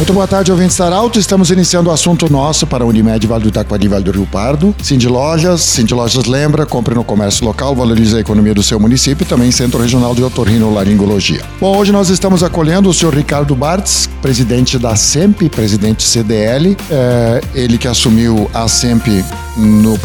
Muito boa tarde, ouvintes da Arauto. Estamos iniciando o assunto nosso para a Unimed Vale do Itaquari, Vale do Rio Pardo. Cindy Lojas, Cindy Lojas lembra, compre no comércio local, valorize a economia do seu município e também Centro Regional de Otorrinolaringologia. Bom, hoje nós estamos acolhendo o senhor Ricardo Bartz, presidente da SEMP, presidente CDL, é, ele que assumiu a SEMP no,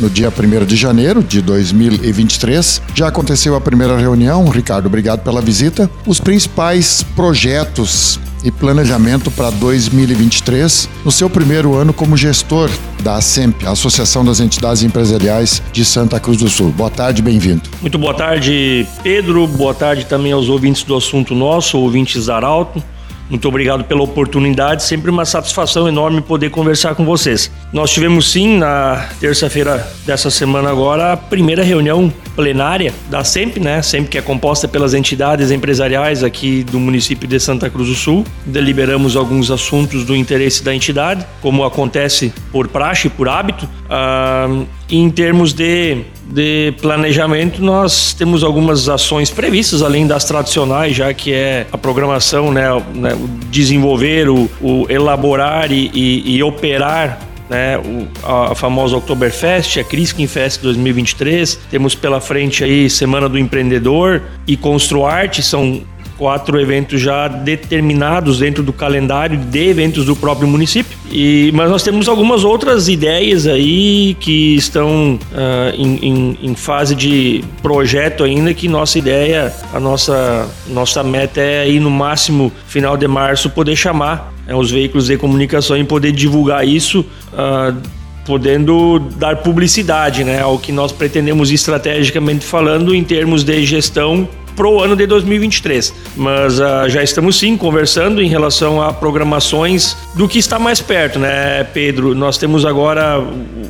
no dia 1 de janeiro de 2023. Já aconteceu a primeira reunião. Ricardo, obrigado pela visita. Os principais projetos e planejamento para 2023, no seu primeiro ano como gestor da ASEMP, Associação das Entidades Empresariais de Santa Cruz do Sul. Boa tarde, bem-vindo. Muito boa tarde, Pedro. Boa tarde também aos ouvintes do assunto nosso, ouvintes da Arauto. Muito obrigado pela oportunidade, sempre uma satisfação enorme poder conversar com vocês. Nós tivemos sim na terça-feira dessa semana agora a primeira reunião plenária da SEMP, né? SEMP que é composta pelas entidades empresariais aqui do município de Santa Cruz do Sul. Deliberamos alguns assuntos do interesse da entidade, como acontece por praxe, por hábito. Ah, em termos de, de planejamento, nós temos algumas ações previstas, além das tradicionais, já que é a programação, né, né o desenvolver, o, o elaborar e, e, e operar né, o, a, a famosa Oktoberfest, a Criskin Fest 2023. Temos pela frente aí Semana do Empreendedor e Construarte, são quatro eventos já determinados dentro do calendário de eventos do próprio município. E, mas nós temos algumas outras ideias aí que estão uh, em, em, em, fase de projeto ainda, que nossa ideia, a nossa, nossa meta é aí no máximo final de março poder chamar né, os veículos de comunicação e poder divulgar isso. Uh, podendo dar publicidade né, ao que nós pretendemos estrategicamente falando em termos de gestão para o ano de 2023. Mas uh, já estamos sim conversando em relação a programações do que está mais perto, né, Pedro? Nós temos agora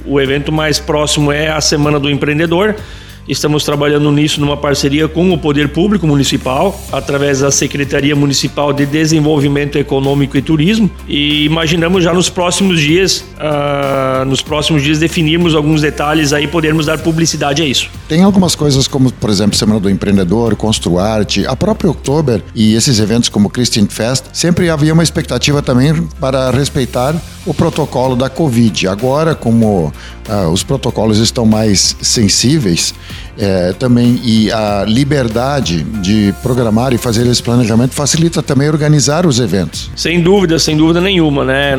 o evento mais próximo é a Semana do Empreendedor. Estamos trabalhando nisso numa parceria com o Poder Público Municipal, através da Secretaria Municipal de Desenvolvimento Econômico e Turismo, e imaginamos já nos próximos dias, uh, nos próximos dias definirmos alguns detalhes aí, podermos dar publicidade a isso. Tem algumas coisas como, por exemplo, Semana do Empreendedor, Construarte, a própria Oktober e esses eventos como Christian Fest, sempre havia uma expectativa também para respeitar o protocolo da Covid. Agora, como uh, os protocolos estão mais sensíveis, é, também e a liberdade de programar e fazer esse planejamento facilita também organizar os eventos. Sem dúvida, sem dúvida nenhuma, né?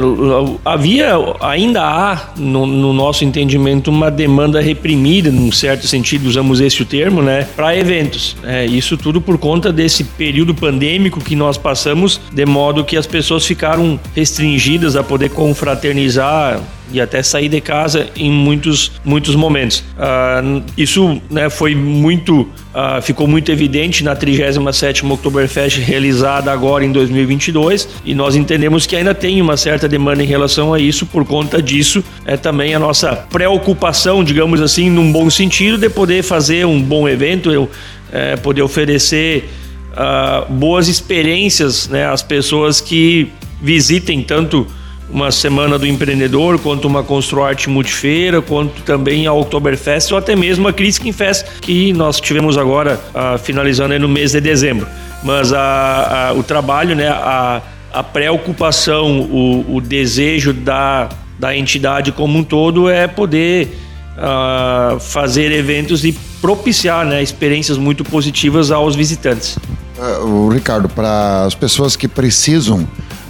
Havia, ainda há no, no nosso entendimento uma demanda reprimida, num certo sentido, usamos esse o termo, né, para eventos. É, isso tudo por conta desse período pandêmico que nós passamos, de modo que as pessoas ficaram restringidas a poder confraternizar e até sair de casa em muitos, muitos momentos. Uh, isso né, foi muito, uh, ficou muito evidente na 37ª Oktoberfest realizada agora em 2022 e nós entendemos que ainda tem uma certa demanda em relação a isso, por conta disso é também a nossa preocupação, digamos assim, num bom sentido, de poder fazer um bom evento, eu, é, poder oferecer uh, boas experiências né, às pessoas que visitem tanto uma semana do empreendedor, quanto uma Construarte Multifeira, quanto também a Oktoberfest ou até mesmo a Criskin Fest, que nós tivemos agora uh, finalizando no mês de dezembro. Mas a, a, o trabalho, né, a, a preocupação, o, o desejo da, da entidade como um todo é poder uh, fazer eventos e propiciar né, experiências muito positivas aos visitantes. Uh, Ricardo, para as pessoas que precisam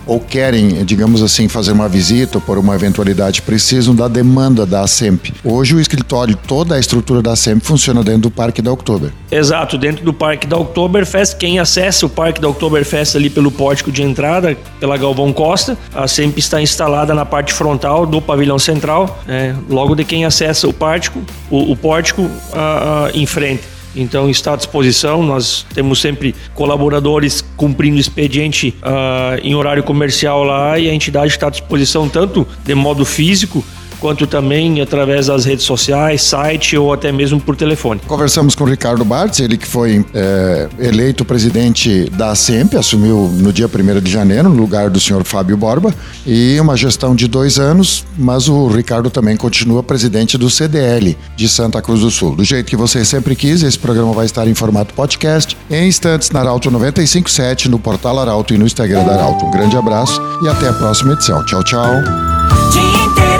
ou querem, digamos assim, fazer uma visita por uma eventualidade, precisam da demanda da ASEMP. Hoje o escritório, toda a estrutura da ASEMP funciona dentro do Parque da Oktober. Exato, dentro do Parque da Oktoberfest, quem acessa o Parque da Oktoberfest ali pelo pórtico de entrada, pela Galvão Costa, a ASEMP está instalada na parte frontal do pavilhão central, né, logo de quem acessa o pórtico, o, o pórtico uh, uh, em frente. Então está à disposição. Nós temos sempre colaboradores cumprindo expediente uh, em horário comercial lá e a entidade está à disposição tanto de modo físico quanto também através das redes sociais, site ou até mesmo por telefone. Conversamos com o Ricardo Bartz, ele que foi é, eleito presidente da SEMP, assumiu no dia 1 de janeiro, no lugar do senhor Fábio Borba, e uma gestão de dois anos, mas o Ricardo também continua presidente do CDL de Santa Cruz do Sul. Do jeito que você sempre quis, esse programa vai estar em formato podcast, em instantes na Arauto 957, no portal Arauto e no Instagram da Arauto. Um grande abraço e até a próxima edição. Tchau, tchau.